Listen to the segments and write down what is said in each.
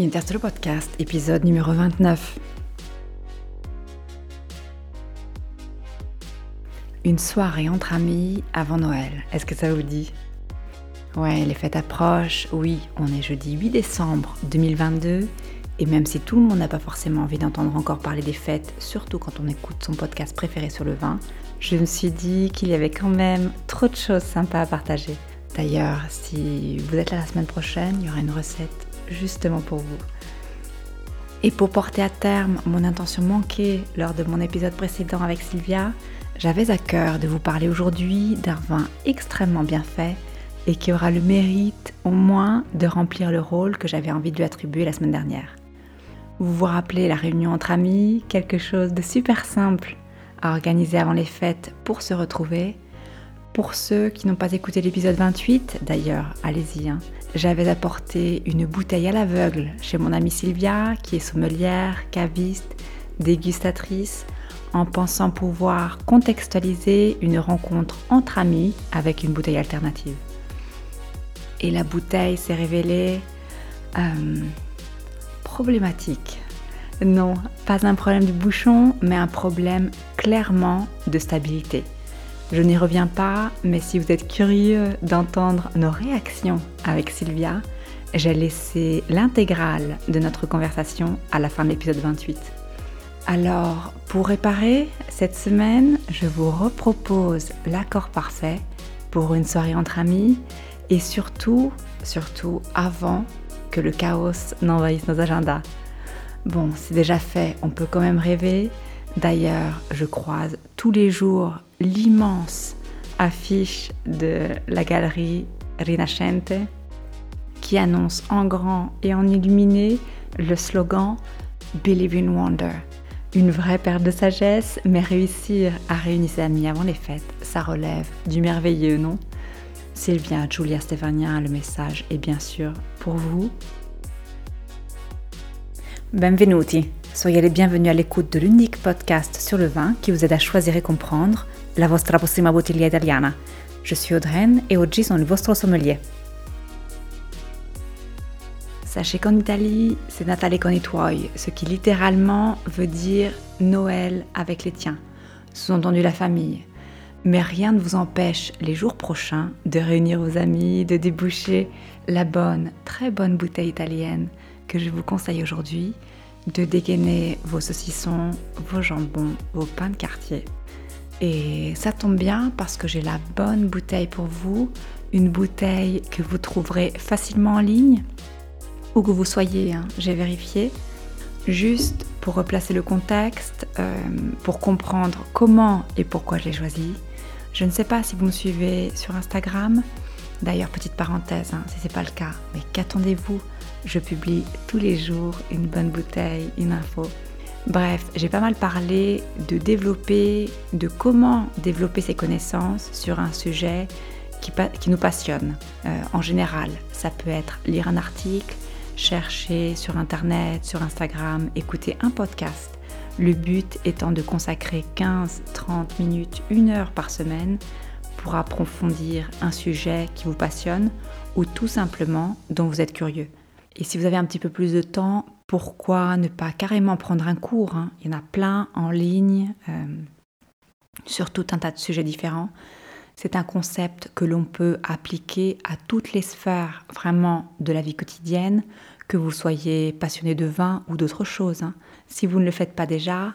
Winterstro Podcast, épisode numéro 29. Une soirée entre amis avant Noël, est-ce que ça vous dit? Ouais, les fêtes approchent, oui, on est jeudi 8 décembre 2022, et même si tout le monde n'a pas forcément envie d'entendre encore parler des fêtes, surtout quand on écoute son podcast préféré sur le vin, je me suis dit qu'il y avait quand même trop de choses sympas à partager. D'ailleurs, si vous êtes là la semaine prochaine, il y aura une recette justement pour vous. Et pour porter à terme mon intention manquée lors de mon épisode précédent avec Sylvia, j'avais à cœur de vous parler aujourd'hui d'un vin extrêmement bien fait et qui aura le mérite au moins de remplir le rôle que j'avais envie de lui attribuer la semaine dernière. Vous vous rappelez la réunion entre amis, quelque chose de super simple à organiser avant les fêtes pour se retrouver pour ceux qui n'ont pas écouté l'épisode 28, d'ailleurs, allez-y, hein, j'avais apporté une bouteille à l'aveugle chez mon amie Sylvia, qui est sommelière, caviste, dégustatrice, en pensant pouvoir contextualiser une rencontre entre amis avec une bouteille alternative. Et la bouteille s'est révélée euh, problématique. Non, pas un problème de bouchon, mais un problème clairement de stabilité. Je n'y reviens pas, mais si vous êtes curieux d'entendre nos réactions avec Sylvia, j'ai laissé l'intégrale de notre conversation à la fin de l'épisode 28. Alors, pour réparer, cette semaine, je vous repropose l'accord parfait pour une soirée entre amis et surtout, surtout avant que le chaos n'envahisse nos agendas. Bon, c'est déjà fait, on peut quand même rêver. D'ailleurs, je croise tous les jours l'immense affiche de la galerie Rinascente qui annonce en grand et en illuminé le slogan Believe in Wonder. Une vraie perte de sagesse, mais réussir à réunir ses amis avant les fêtes, ça relève du merveilleux, non? Sylvia, Julia, Stefania, le message est bien sûr pour vous. Benvenuti Soyez les bienvenus à l'écoute de l'unique podcast sur le vin qui vous aide à choisir et comprendre la vostra prossima bottiglia italiana. Je suis Audreyne et oggi sono il vostro sommelier. Sachez qu'en Italie, c'est Natale con i ce qui littéralement veut dire Noël avec les tiens, sous-entendu la famille. Mais rien ne vous empêche les jours prochains de réunir vos amis, de déboucher la bonne, très bonne bouteille italienne que je vous conseille aujourd'hui de dégainer vos saucissons, vos jambons, vos pains de quartier. Et ça tombe bien parce que j'ai la bonne bouteille pour vous, une bouteille que vous trouverez facilement en ligne, où que vous soyez, hein, j'ai vérifié. Juste pour replacer le contexte, euh, pour comprendre comment et pourquoi je l'ai choisi. Je ne sais pas si vous me suivez sur Instagram. D'ailleurs, petite parenthèse, hein, si ce n'est pas le cas, mais qu'attendez-vous? Je publie tous les jours une bonne bouteille, une info. Bref, j'ai pas mal parlé de développer, de comment développer ses connaissances sur un sujet qui, nous passionne. Euh, en général, ça peut être lire un article, chercher sur Internet, sur Instagram, écouter un podcast. Le but étant de consacrer 15, 30 minutes, une heure par semaine pour approfondir un sujet qui vous passionne ou tout simplement dont vous êtes curieux. Et si vous avez un petit peu plus de temps, pourquoi ne pas carrément prendre un cours hein? Il y en a plein en ligne euh, sur tout un tas de sujets différents. C'est un concept que l'on peut appliquer à toutes les sphères vraiment de la vie quotidienne, que vous soyez passionné de vin ou d'autres choses. Hein. Si vous ne le faites pas déjà,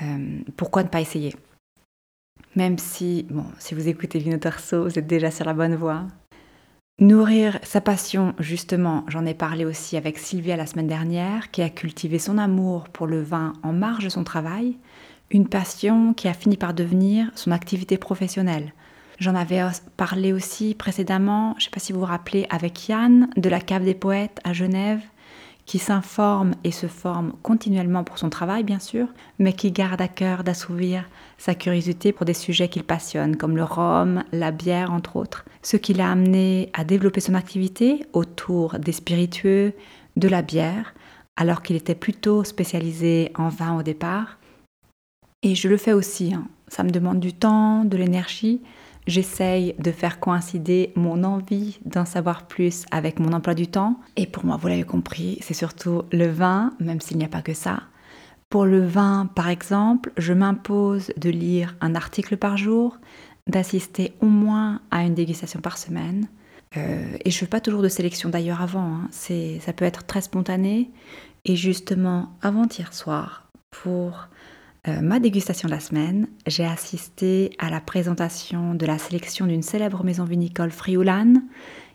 euh, pourquoi ne pas essayer? Même si, bon, si vous écoutez Vino Terso, vous êtes déjà sur la bonne voie. Nourrir sa passion, justement, j'en ai parlé aussi avec Sylvia la semaine dernière, qui a cultivé son amour pour le vin en marge de son travail, une passion qui a fini par devenir son activité professionnelle. J'en avais parlé aussi précédemment, je ne sais pas si vous vous rappelez, avec Yann de la Cave des Poètes à Genève, qui s'informe et se forme continuellement pour son travail, bien sûr, mais qui garde à cœur d'assouvir sa curiosité pour des sujets qu'il passionne, comme le rhum, la bière, entre autres, ce qui l'a amené à développer son activité autour des spiritueux, de la bière, alors qu'il était plutôt spécialisé en vin au départ. Et je le fais aussi, hein. ça me demande du temps, de l'énergie. J'essaye de faire coïncider mon envie d'en savoir plus avec mon emploi du temps. Et pour moi, vous l'avez compris, c'est surtout le vin, même s'il n'y a pas que ça. Pour le vin, par exemple, je m'impose de lire un article par jour, d'assister au moins à une dégustation par semaine. Euh, et je ne fais pas toujours de sélection d'ailleurs avant, hein. ça peut être très spontané. Et justement, avant-hier soir, pour euh, ma dégustation de la semaine, j'ai assisté à la présentation de la sélection d'une célèbre maison vinicole frioulane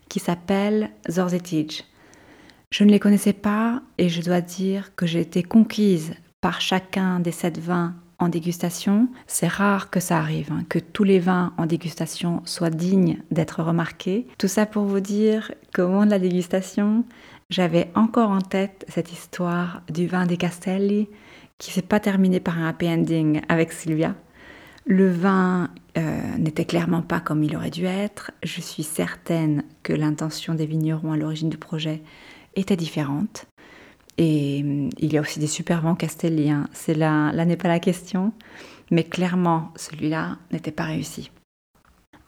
qui s'appelle Zorzetij. Je ne les connaissais pas et je dois dire que j'ai été conquise par chacun des sept vins en dégustation. C'est rare que ça arrive, hein, que tous les vins en dégustation soient dignes d'être remarqués. Tout ça pour vous dire qu'au moment de la dégustation, j'avais encore en tête cette histoire du vin des Castelli qui s'est pas terminé par un happy ending avec Sylvia. Le vin euh, n'était clairement pas comme il aurait dû être. Je suis certaine que l'intention des vignerons à l'origine du projet était différente. Et hum, il y a aussi des super vents castelliens. C'est là, là n'est pas la question. Mais clairement, celui-là n'était pas réussi.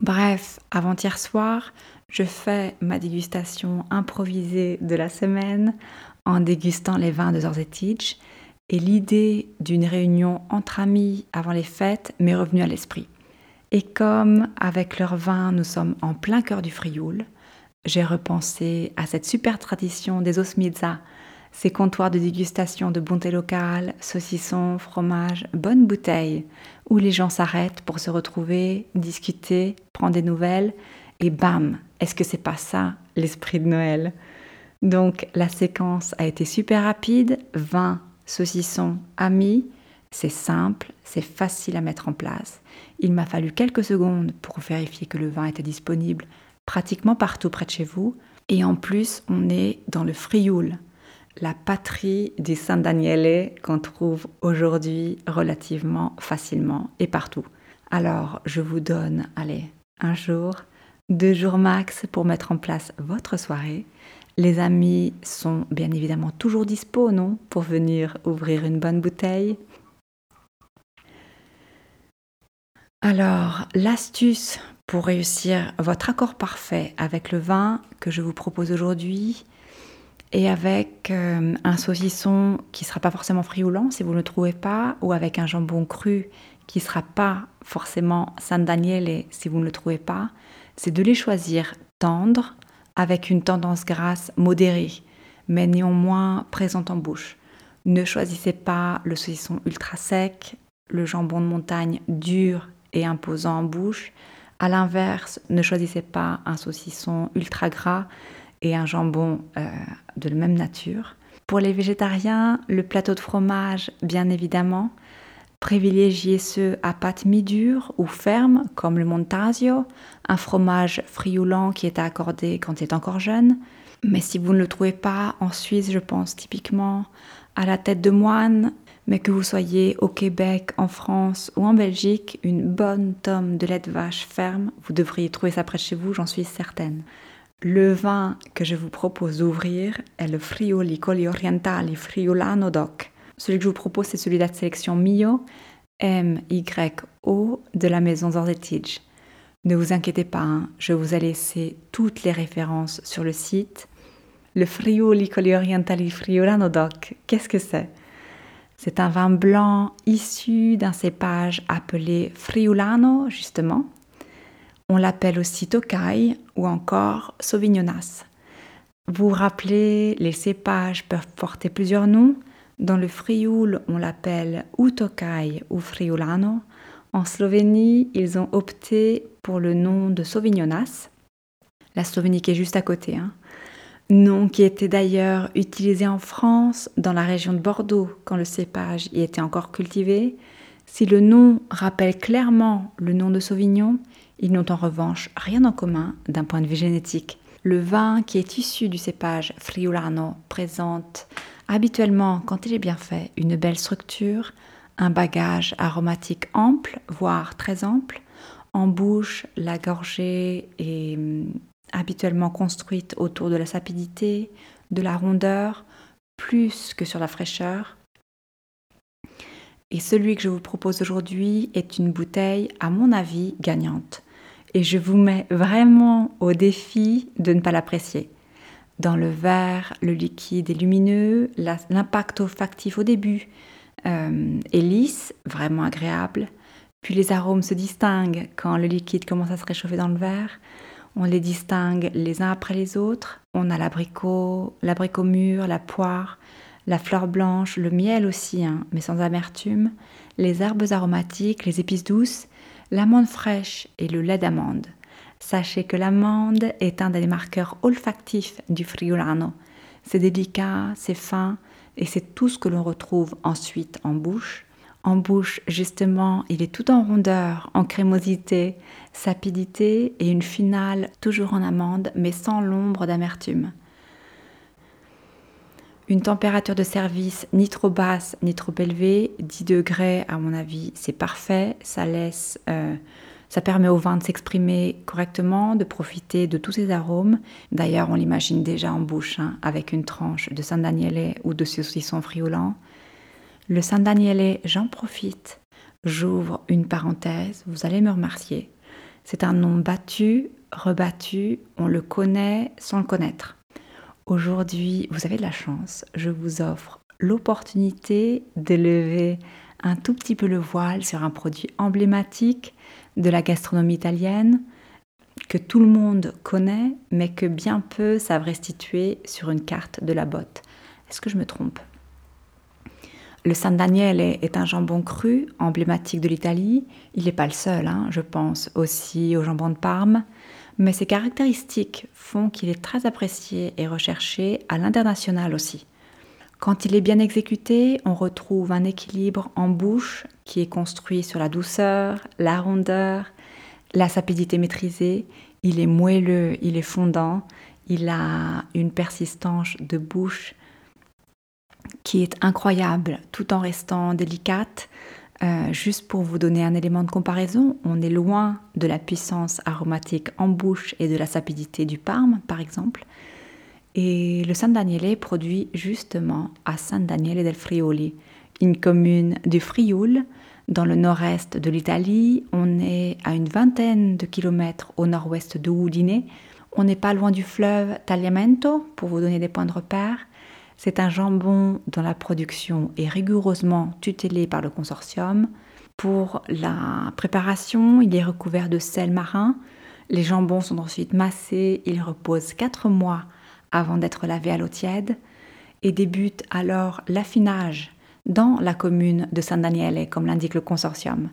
Bref, avant-hier soir, je fais ma dégustation improvisée de la semaine en dégustant les vins de Zorzetich et l'idée d'une réunion entre amis avant les fêtes m'est revenue à l'esprit. Et comme avec leur vin nous sommes en plein cœur du Frioul, j'ai repensé à cette super tradition des osmiza, ces comptoirs de dégustation de bonté locale, saucissons, fromage, bonnes bouteilles, où les gens s'arrêtent pour se retrouver, discuter, prendre des nouvelles, et bam, est-ce que c'est pas ça l'esprit de Noël? Donc la séquence a été super rapide, vin, saucisson, amis, c'est simple, c'est facile à mettre en place. Il m'a fallu quelques secondes pour vérifier que le vin était disponible pratiquement partout près de chez vous. Et en plus, on est dans le Frioul, la patrie des Saint Daniele qu'on trouve aujourd'hui relativement facilement et partout. Alors, je vous donne, allez, un jour, deux jours max pour mettre en place votre soirée. Les amis sont bien évidemment toujours dispo, non Pour venir ouvrir une bonne bouteille. Alors, l'astuce pour réussir votre accord parfait avec le vin que je vous propose aujourd'hui et avec euh, un saucisson qui ne sera pas forcément frioulant si vous ne le trouvez pas, ou avec un jambon cru qui ne sera pas forcément San Daniele si vous ne le trouvez pas, c'est de les choisir tendres, avec une tendance grasse modérée, mais néanmoins présente en bouche. Ne choisissez pas le saucisson ultra sec, le jambon de montagne dur et imposant en bouche. À l'inverse, ne choisissez pas un saucisson ultra gras et un jambon euh, de la même nature. Pour les végétariens, le plateau de fromage, bien évidemment. Privilégiez ceux à pâte mi-dure ou ferme, comme le Montasio, un fromage frioulant qui est à accorder quand il est encore jeune. Mais si vous ne le trouvez pas en Suisse, je pense typiquement à la tête de moine, mais que vous soyez au Québec, en France ou en Belgique, une bonne tome de lait de vache ferme, vous devriez trouver ça près de chez vous, j'en suis certaine. Le vin que je vous propose d'ouvrir est le Friuli Colli Orientali Friulano Doc. Celui que je vous propose, c'est celui de la sélection Mio, M-Y-O de la maison Zorzetich. Ne vous inquiétez pas, hein, je vous ai laissé toutes les références sur le site. Le Friuli Colli Orientali Friulano Doc, qu'est-ce que c'est? C'est un vin blanc issu d'un cépage appelé Friulano, justement. On l'appelle aussi Tokai ou encore Sauvignonas. Vous vous rappelez, les cépages peuvent porter plusieurs noms. Dans le Frioul, on l'appelle Utokai ou Friulano. En Slovénie, ils ont opté pour le nom de Sauvignonas. La Slovénie est juste à côté. Hein. Nom qui était d'ailleurs utilisé en France, dans la région de Bordeaux, quand le cépage y était encore cultivé. Si le nom rappelle clairement le nom de Sauvignon, ils n'ont en revanche rien en commun d'un point de vue génétique. Le vin qui est issu du cépage Friulano présente habituellement, quand il est bien fait, une belle structure, un bagage aromatique ample, voire très ample. En bouche, la gorgée est hum, habituellement construite autour de la sapidité, de la rondeur, plus que sur la fraîcheur. Et celui que je vous propose aujourd'hui est une bouteille, à mon avis, gagnante. et je vous mets vraiment au défi de ne pas l'apprécier. Dans le verre, le liquide est lumineux, l'impact olfactif au début euh, est lisse, vraiment agréable. Puis les arômes se distinguent quand le liquide commence à se réchauffer dans le verre. On les distingue les uns après les autres. On a l'abricot, l'abricot mûr, la poire, la fleur blanche, le miel aussi, hein, mais sans amertume, les herbes aromatiques, les épices douces, l'amande fraîche et le lait d'amande. Sachez que l'amande est un des marqueurs olfactifs du friulano. C'est délicat, c'est fin et c'est tout ce que l'on retrouve ensuite en bouche. En bouche, justement, il est tout en rondeur, en crémosité, sapidité et une finale toujours en amande mais sans l'ombre d'amertume. Une température de service ni trop basse ni trop élevée, 10 degrés à mon avis, c'est parfait. Ça laisse, euh, ça permet au vin de s'exprimer correctement, de profiter de tous ses arômes. D'ailleurs, on l'imagine déjà en bouche, hein, avec une tranche de San Daniele ou de saucisson friolant. Le San Daniele, j'en profite. J'ouvre une parenthèse, vous allez me remercier. C'est un nom battu, rebattu, on le connaît sans le connaître. Aujourd'hui, vous avez de la chance. Je vous offre l'opportunité de lever un tout petit peu le voile sur un produit emblématique de la gastronomie italienne que tout le monde connaît, mais que bien peu savent restituer sur une carte de la botte. Est-ce que je me trompe? Le San Daniele est un jambon cru emblématique de l'Italie. Il n'est pas le seul, hein. je pense aussi au jambon de Parme mais ses caractéristiques font qu'il est très apprécié et recherché à l'international aussi. Quand il est bien exécuté, on retrouve un équilibre en bouche qui est construit sur la douceur, la rondeur, la sapidité maîtrisée. Il est moelleux, il est fondant, il a une persistance de bouche qui est incroyable tout en restant délicate, euh, juste pour vous donner un élément de comparaison, on est loin de la puissance aromatique en bouche et de la sapidité du Parme, par exemple. Et le San Daniele produit justement à San Daniele del Friuli, une commune du Frioul, dans le nord-est de l'Italie. On est à une vingtaine de kilomètres au nord-ouest de Udine. On n'est pas loin du fleuve Tagliamento, pour vous donner des points de repère. C'est un jambon dont la production est rigoureusement tutelée par le consortium. Pour la préparation, il est recouvert de sel marin. Les jambons sont ensuite massés, ils reposent 4 mois avant d'être lavés à l'eau tiède et débute alors l'affinage dans la commune de San Daniele, comme l'indique le consortium.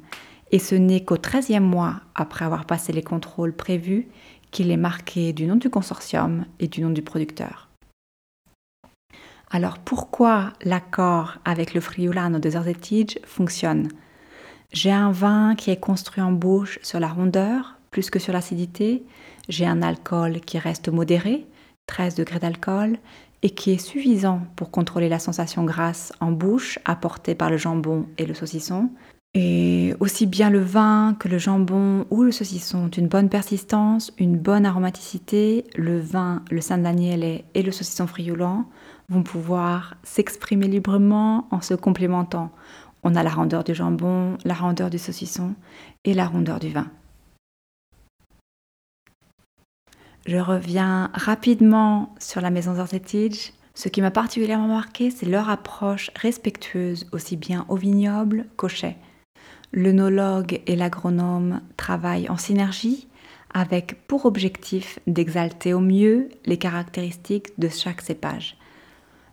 Et ce n'est qu'au 13e mois, après avoir passé les contrôles prévus, qu'il est marqué du nom du consortium et du nom du producteur. Alors pourquoi l'accord avec le Friulano de Zerzettige fonctionne? J'ai un vin qui est construit en bouche sur la rondeur plus que sur l'acidité. J'ai un alcool qui reste modéré, 13 degrés d'alcool, et qui est suffisant pour contrôler la sensation grasse en bouche apportée par le jambon et le saucisson. Et aussi bien le vin que le jambon ou le saucisson ont une bonne persistance, une bonne aromaticité. Le vin, le Saint Daniel et le saucisson frioulant vont pouvoir s'exprimer librement en se complémentant. On a la rondeur du jambon, la rondeur du saucisson et la rondeur du vin. Je reviens rapidement sur la maison Zorzettage. Ce qui m'a particulièrement marqué, c'est leur approche respectueuse aussi bien au vignoble qu'au chai. L'œnologue et l'agronome travaillent en synergie avec pour objectif d'exalter au mieux les caractéristiques de chaque cépage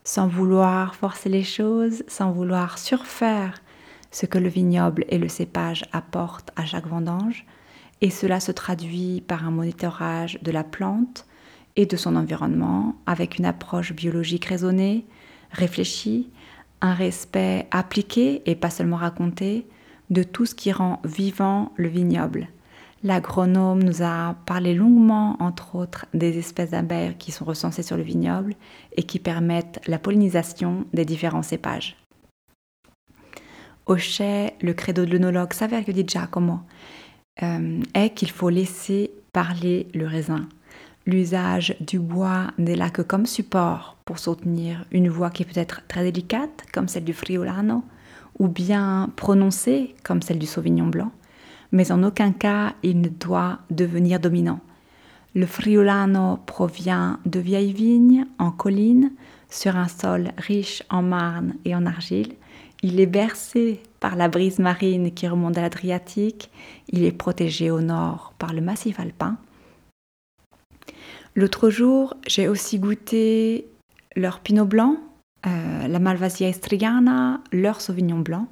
sans vouloir forcer les choses, sans vouloir surfaire ce que le vignoble et le cépage apportent à chaque vendange, et cela se traduit par un monitorage de la plante et de son environnement avec une approche biologique raisonnée, réfléchie, un respect appliqué et pas seulement raconté de tout ce qui rend vivant le vignoble. L'agronome nous a parlé longuement, entre autres, des espèces d'abeilles qui sont recensées sur le vignoble et qui permettent la pollinisation des différents cépages. Au le credo de l'œnologue Saverio di Giacomo euh, est qu'il faut laisser parler le raisin. L'usage du bois n'est là que comme support pour soutenir une voix qui peut être très délicate, comme celle du friulano, ou bien prononcée, comme celle du sauvignon blanc mais en aucun cas il ne doit devenir dominant. Le Friulano provient de vieilles vignes en colline, sur un sol riche en marne et en argile. Il est bercé par la brise marine qui remonte à l'Adriatique. Il est protégé au nord par le massif alpin. L'autre jour, j'ai aussi goûté leur Pinot Blanc, euh, la Malvasia Estriana, leur Sauvignon Blanc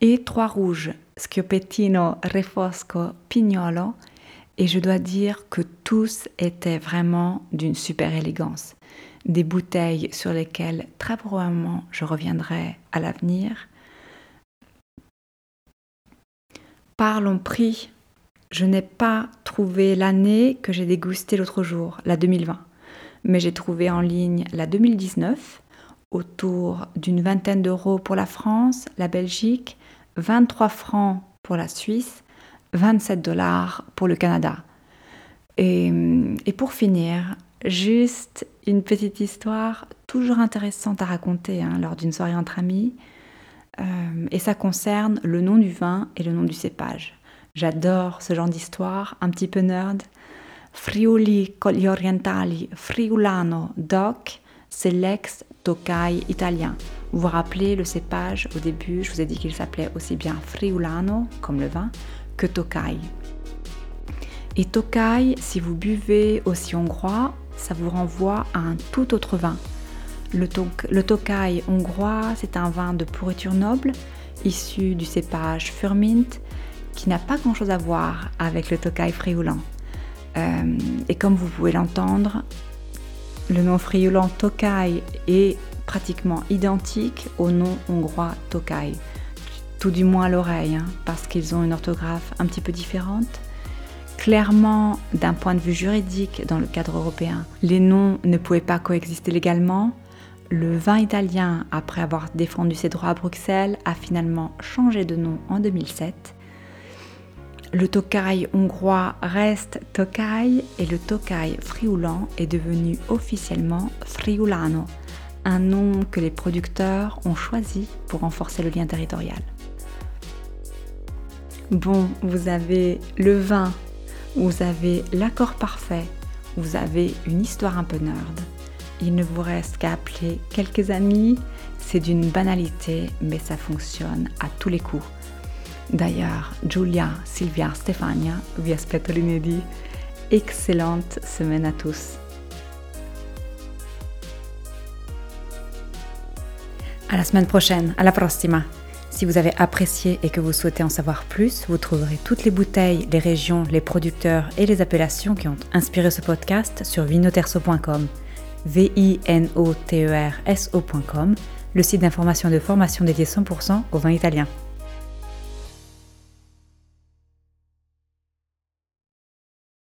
et trois rouges, Schioppettino, Refosco, Pignolo et je dois dire que tous étaient vraiment d'une super élégance. Des bouteilles sur lesquelles très probablement je reviendrai à l'avenir. Parlons prix. Je n'ai pas trouvé l'année que j'ai dégusté l'autre jour, la 2020, mais j'ai trouvé en ligne la 2019 autour d'une vingtaine d'euros pour la France, la Belgique, 23 francs pour la Suisse 27 dollars pour le Canada. Et, pour finir, juste une petite histoire toujours intéressante à raconter hein, lors d'une soirée entre amis. Euh, et ça concerne le nom du vin et le nom du cépage. J'adore ce genre d'histoire, un petit peu nerd. Friuli Colli Orientali Friulano DOC, c'est l'ex Tokai italien. Vous vous rappelez le cépage au début, je vous ai dit qu'il s'appelait aussi bien Friulano, comme le vin, que Tokai. Et Tokai, si vous buvez aussi hongrois, ça vous renvoie à un tout autre vin. Le, Tokai hongrois, c'est un vin de pourriture noble, issu du cépage Furmint, qui n'a pas grand-chose à voir avec le Tokai frioulant. Euh, et comme vous pouvez l'entendre, le nom frioulant Tokai est pratiquement identique au nom hongrois Tokai tout du moins à l'oreille, hein, parce qu'ils ont une orthographe un petit peu différente. Clairement, d'un point de vue juridique, dans le cadre européen, les noms ne pouvaient pas coexister légalement. Le vin italien, après avoir défendu ses droits à Bruxelles, a finalement changé de nom en 2007. Le Tokai hongrois reste Tokai et le Tokai frioulant est devenu officiellement Friulano, un nom que les producteurs ont choisi pour renforcer le lien territorial. Bon, vous avez le vin, vous avez l'accord parfait, vous avez une histoire un peu nerd. Il ne vous reste qu'à appeler quelques amis. C'est d'une banalité, mais ça fonctionne à tous les coups. D'ailleurs, Giulia, Sylvia, Stefania, vi aspetto l'inedit. Excellente semaine à tous. À la semaine prochaine, à la prossima. Si vous avez apprécié et que vous souhaitez en savoir plus, vous trouverez toutes les bouteilles, les régions, les producteurs et les appellations qui ont inspiré ce podcast sur vinoterso.com, v i n o t e le site d'information et de formation dédié 100% au vin italien.